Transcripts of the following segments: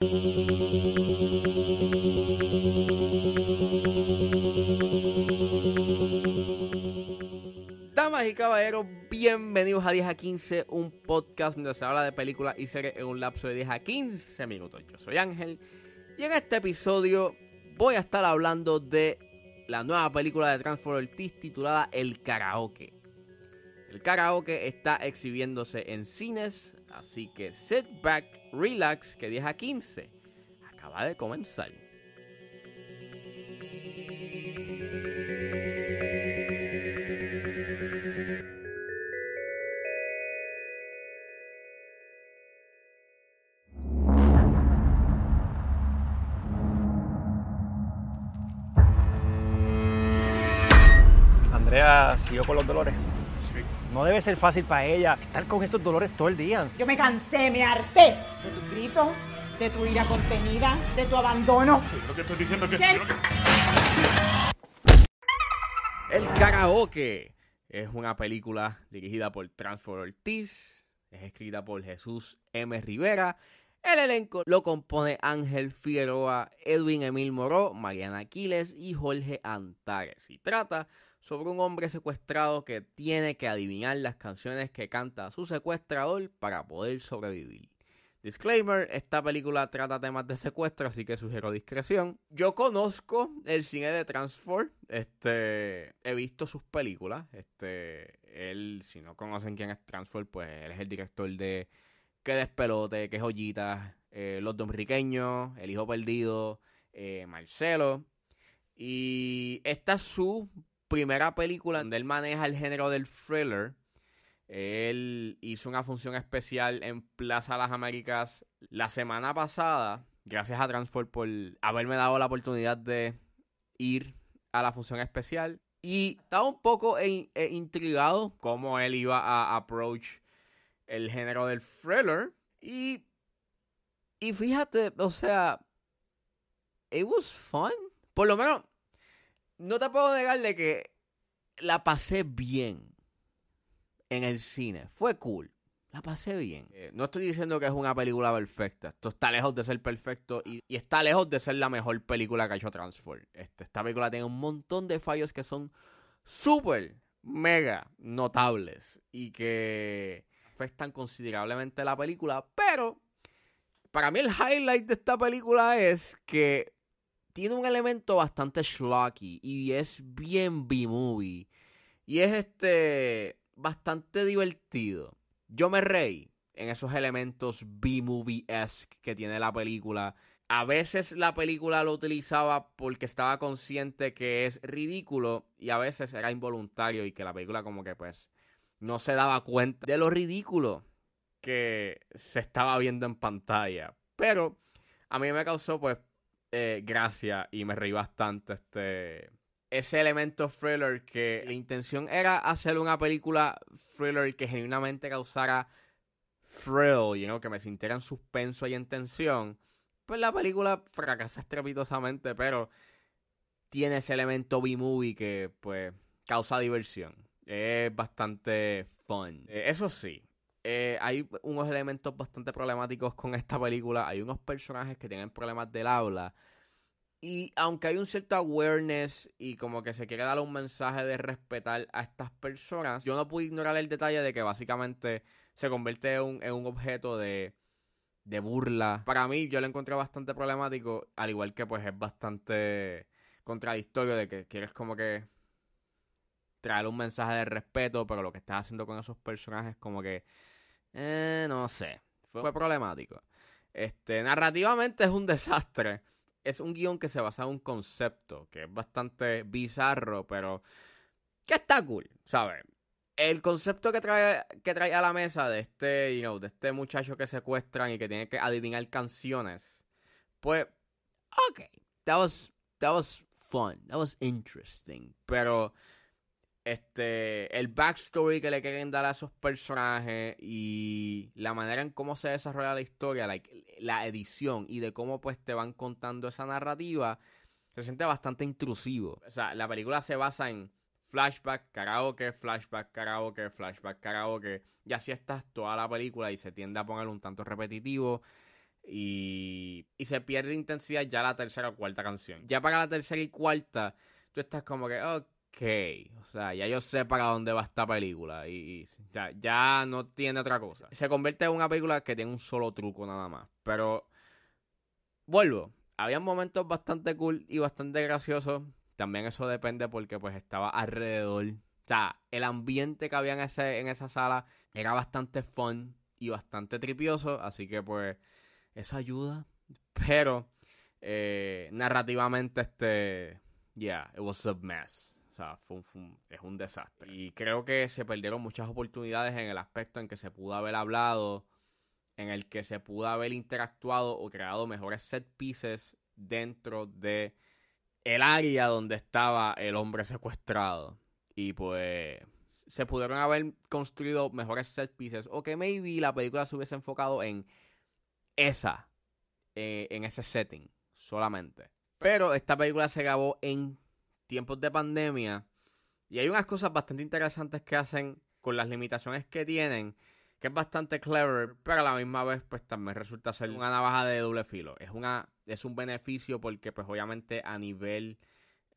Damas y caballeros, bienvenidos a 10 a 15, un podcast donde se habla de películas y series en un lapso de 10 a 15 minutos. Yo soy Ángel y en este episodio voy a estar hablando de la nueva película de Transformers titulada El Karaoke. El karaoke está exhibiéndose en cines, así que sit back, relax, que 10 a 15 acaba de comenzar. Andrea siguió con los dolores. No debe ser fácil para ella estar con esos dolores todo el día. Yo me cansé, me harté de tus gritos, de tu ira contenida, de tu abandono. Lo que estoy diciendo es que... ¿Qué? El Karaoke es una película dirigida por Transfer Ortiz, es escrita por Jesús M. Rivera. El elenco lo compone Ángel Figueroa, Edwin Emil Moró, Mariana Aquiles y Jorge Antares. Y trata sobre un hombre secuestrado que tiene que adivinar las canciones que canta su secuestrador para poder sobrevivir. Disclaimer, esta película trata temas de secuestro, así que sugiero discreción. Yo conozco el cine de Transform, este, he visto sus películas, este, él, si no conocen quién es Transform, pues él es el director de Que Despelote, Que Joyitas, eh, Los Dominiqueños, El Hijo Perdido, eh, Marcelo. Y esta es su primera película donde él maneja el género del thriller. Él hizo una función especial en Plaza Las Américas la semana pasada. Gracias a Transform por haberme dado la oportunidad de ir a la función especial. Y estaba un poco eh, intrigado cómo él iba a approach el género del thriller. Y, y fíjate, o sea, it was fun. Por lo menos, no te puedo negar de que la pasé bien en el cine. Fue cool. La pasé bien. Eh, no estoy diciendo que es una película perfecta. Esto está lejos de ser perfecto y, y está lejos de ser la mejor película que ha hecho Transform. Este, esta película tiene un montón de fallos que son súper, mega notables y que afectan considerablemente la película. Pero para mí el highlight de esta película es que tiene un elemento bastante schlocky y es bien B-movie. Y es este bastante divertido. Yo me reí en esos elementos B-movie-esque que tiene la película. A veces la película lo utilizaba porque estaba consciente que es ridículo y a veces era involuntario y que la película como que pues no se daba cuenta de lo ridículo que se estaba viendo en pantalla. Pero a mí me causó pues eh, gracia y me reí bastante este ese elemento thriller que la intención era hacer una película thriller que genuinamente causara thrill, you know, que me sintiera en suspenso y en tensión. Pues la película fracasa estrepitosamente, pero tiene ese elemento B-movie que pues causa diversión. Es bastante fun. Eh, eso sí, eh, hay unos elementos bastante problemáticos con esta película. Hay unos personajes que tienen problemas del habla. Y aunque hay un cierto awareness y como que se quiere dar un mensaje de respetar a estas personas, yo no pude ignorar el detalle de que básicamente se convierte en un, en un objeto de, de burla. Para mí yo lo encontré bastante problemático, al igual que pues es bastante contradictorio de que quieres como que traer un mensaje de respeto, pero lo que estás haciendo con esos personajes como que, eh, no sé, fue, fue problemático. Este, narrativamente es un desastre. Es un guion que se basa en un concepto que es bastante bizarro, pero que está cool, ¿sabes? El concepto que trae, que trae a la mesa de este, you know, de este muchacho que secuestran y que tiene que adivinar canciones, pues, ok, that was, that was fun, that was interesting, pero este, el backstory que le quieren dar a esos personajes y la manera en cómo se desarrolla la historia, like, la edición y de cómo pues te van contando esa narrativa, se siente bastante intrusivo. O sea, la película se basa en flashback, karaoke, flashback, karaoke, flashback, karaoke. Y así estás toda la película y se tiende a poner un tanto repetitivo. y, y se pierde intensidad ya la tercera o cuarta canción. Ya para la tercera y cuarta, tú estás como que, ok, o sea, ya yo sé para dónde va esta película y, ya, ya no tiene otra cosa. Se convierte en una película que tiene un solo truco nada más, pero vuelvo, había momentos bastante cool y bastante graciosos. También eso depende porque pues estaba alrededor. O sea, el ambiente que había en, ese, en esa sala era bastante fun y bastante tripioso. Así que pues eso ayuda. Pero eh, narrativamente este... Yeah, it was a mess. O sea, fue es un desastre. Y creo que se perdieron muchas oportunidades en el aspecto en que se pudo haber hablado, en el que se pudo haber interactuado o creado mejores set pieces dentro de el área donde estaba el hombre secuestrado. Y pues se pudieron haber construido mejores set pieces. O que maybe la película se hubiese enfocado en esa, eh, en ese setting solamente. Pero esta película se grabó en tiempos de pandemia. Y hay unas cosas bastante interesantes que hacen con las limitaciones que tienen. Que es bastante clever, pero a la misma vez, pues también resulta ser una navaja de doble filo. Es una, es un beneficio porque, pues, obviamente, a nivel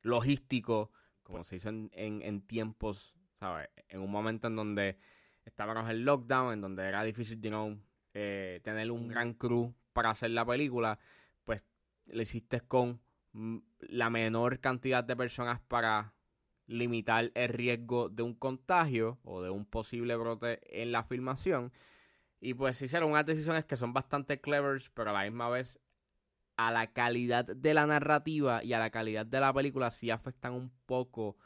logístico, como se hizo en, en tiempos ¿sabes? En un momento en donde estábamos en lockdown, en donde era difícil, you eh, tener un gran crew para hacer la película, pues lo hiciste con la menor cantidad de personas para limitar el riesgo de un contagio o de un posible brote en la filmación. Y pues hicieron unas decisiones que son bastante clever, pero a la misma vez a la calidad de la narrativa y a la calidad de la película sí afectan un poco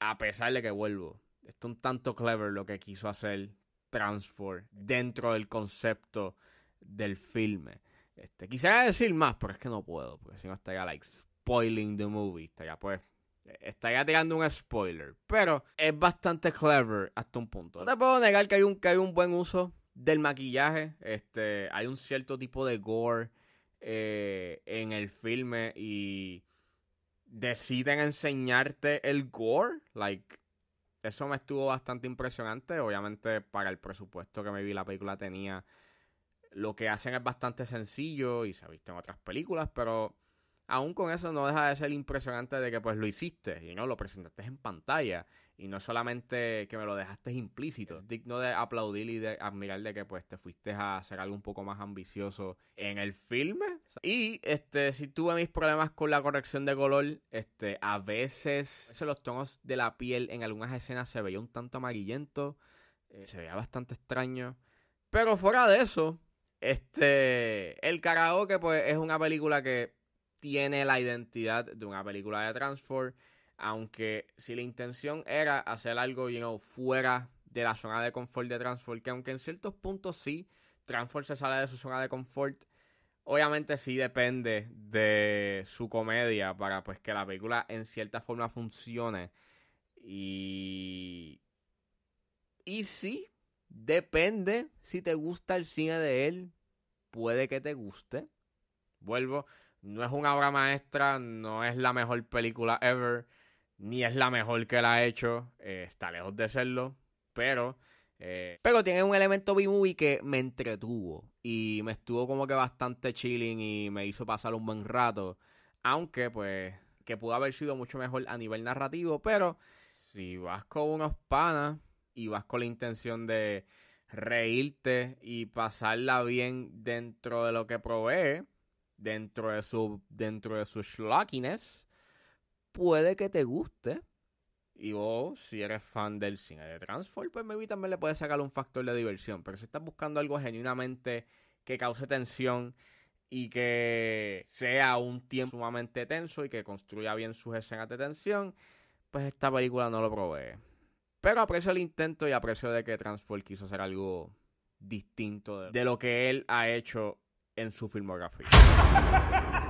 a pesar de que vuelvo, es un tanto clever lo que quiso hacer Transform dentro del concepto del filme. Este, quisiera decir más, pero es que no puedo, porque si no estaría like spoiling the movie, estaría pues estaría tirando un spoiler, pero es bastante clever hasta un punto. No te puedo negar que hay un que hay un buen uso del maquillaje, este, hay un cierto tipo de gore eh, en el filme y deciden enseñarte el gore, like, eso me estuvo bastante impresionante. Obviamente, para el presupuesto que me vi la película tenía, lo que hacen es bastante sencillo y se ha visto en otras películas, pero aún con eso no deja de ser impresionante de que pues lo hiciste y no lo presentaste en pantalla y no solamente que me lo dejaste implícito, es digno de aplaudir y de admirar de que pues te fuiste a hacer algo un poco más ambicioso en el filme. Y este, si tuve mis problemas con la corrección de color, este, a veces los tonos de la piel en algunas escenas se veía un tanto amarillento, eh, se veía bastante extraño. Pero fuera de eso, este, el karaoke pues es una película que tiene la identidad de una película de Transform aunque si la intención era hacer algo you fuera de la zona de confort de Transform, que aunque en ciertos puntos sí, Transform se sale de su zona de confort, obviamente sí depende de su comedia para pues que la película en cierta forma funcione. Y... Y sí, depende si te gusta el cine de él, puede que te guste. Vuelvo, no es una obra maestra, no es la mejor película ever ni es la mejor que la ha hecho, eh, está lejos de serlo, pero, eh, pero tiene un elemento B-movie que me entretuvo y me estuvo como que bastante chilling y me hizo pasar un buen rato, aunque pues que pudo haber sido mucho mejor a nivel narrativo, pero si vas con unos panas y vas con la intención de reírte y pasarla bien dentro de lo que provee, dentro de su dentro de su schlockiness, puede que te guste. Y vos, si eres fan del cine de Transform, pues maybe también le puedes sacar un factor de diversión. Pero si estás buscando algo genuinamente que cause tensión y que sea un tiempo sumamente tenso y que construya bien sus escenas de tensión, pues esta película no lo provee. Pero aprecio el intento y aprecio de que Transform quiso hacer algo distinto de lo que él ha hecho en su filmografía.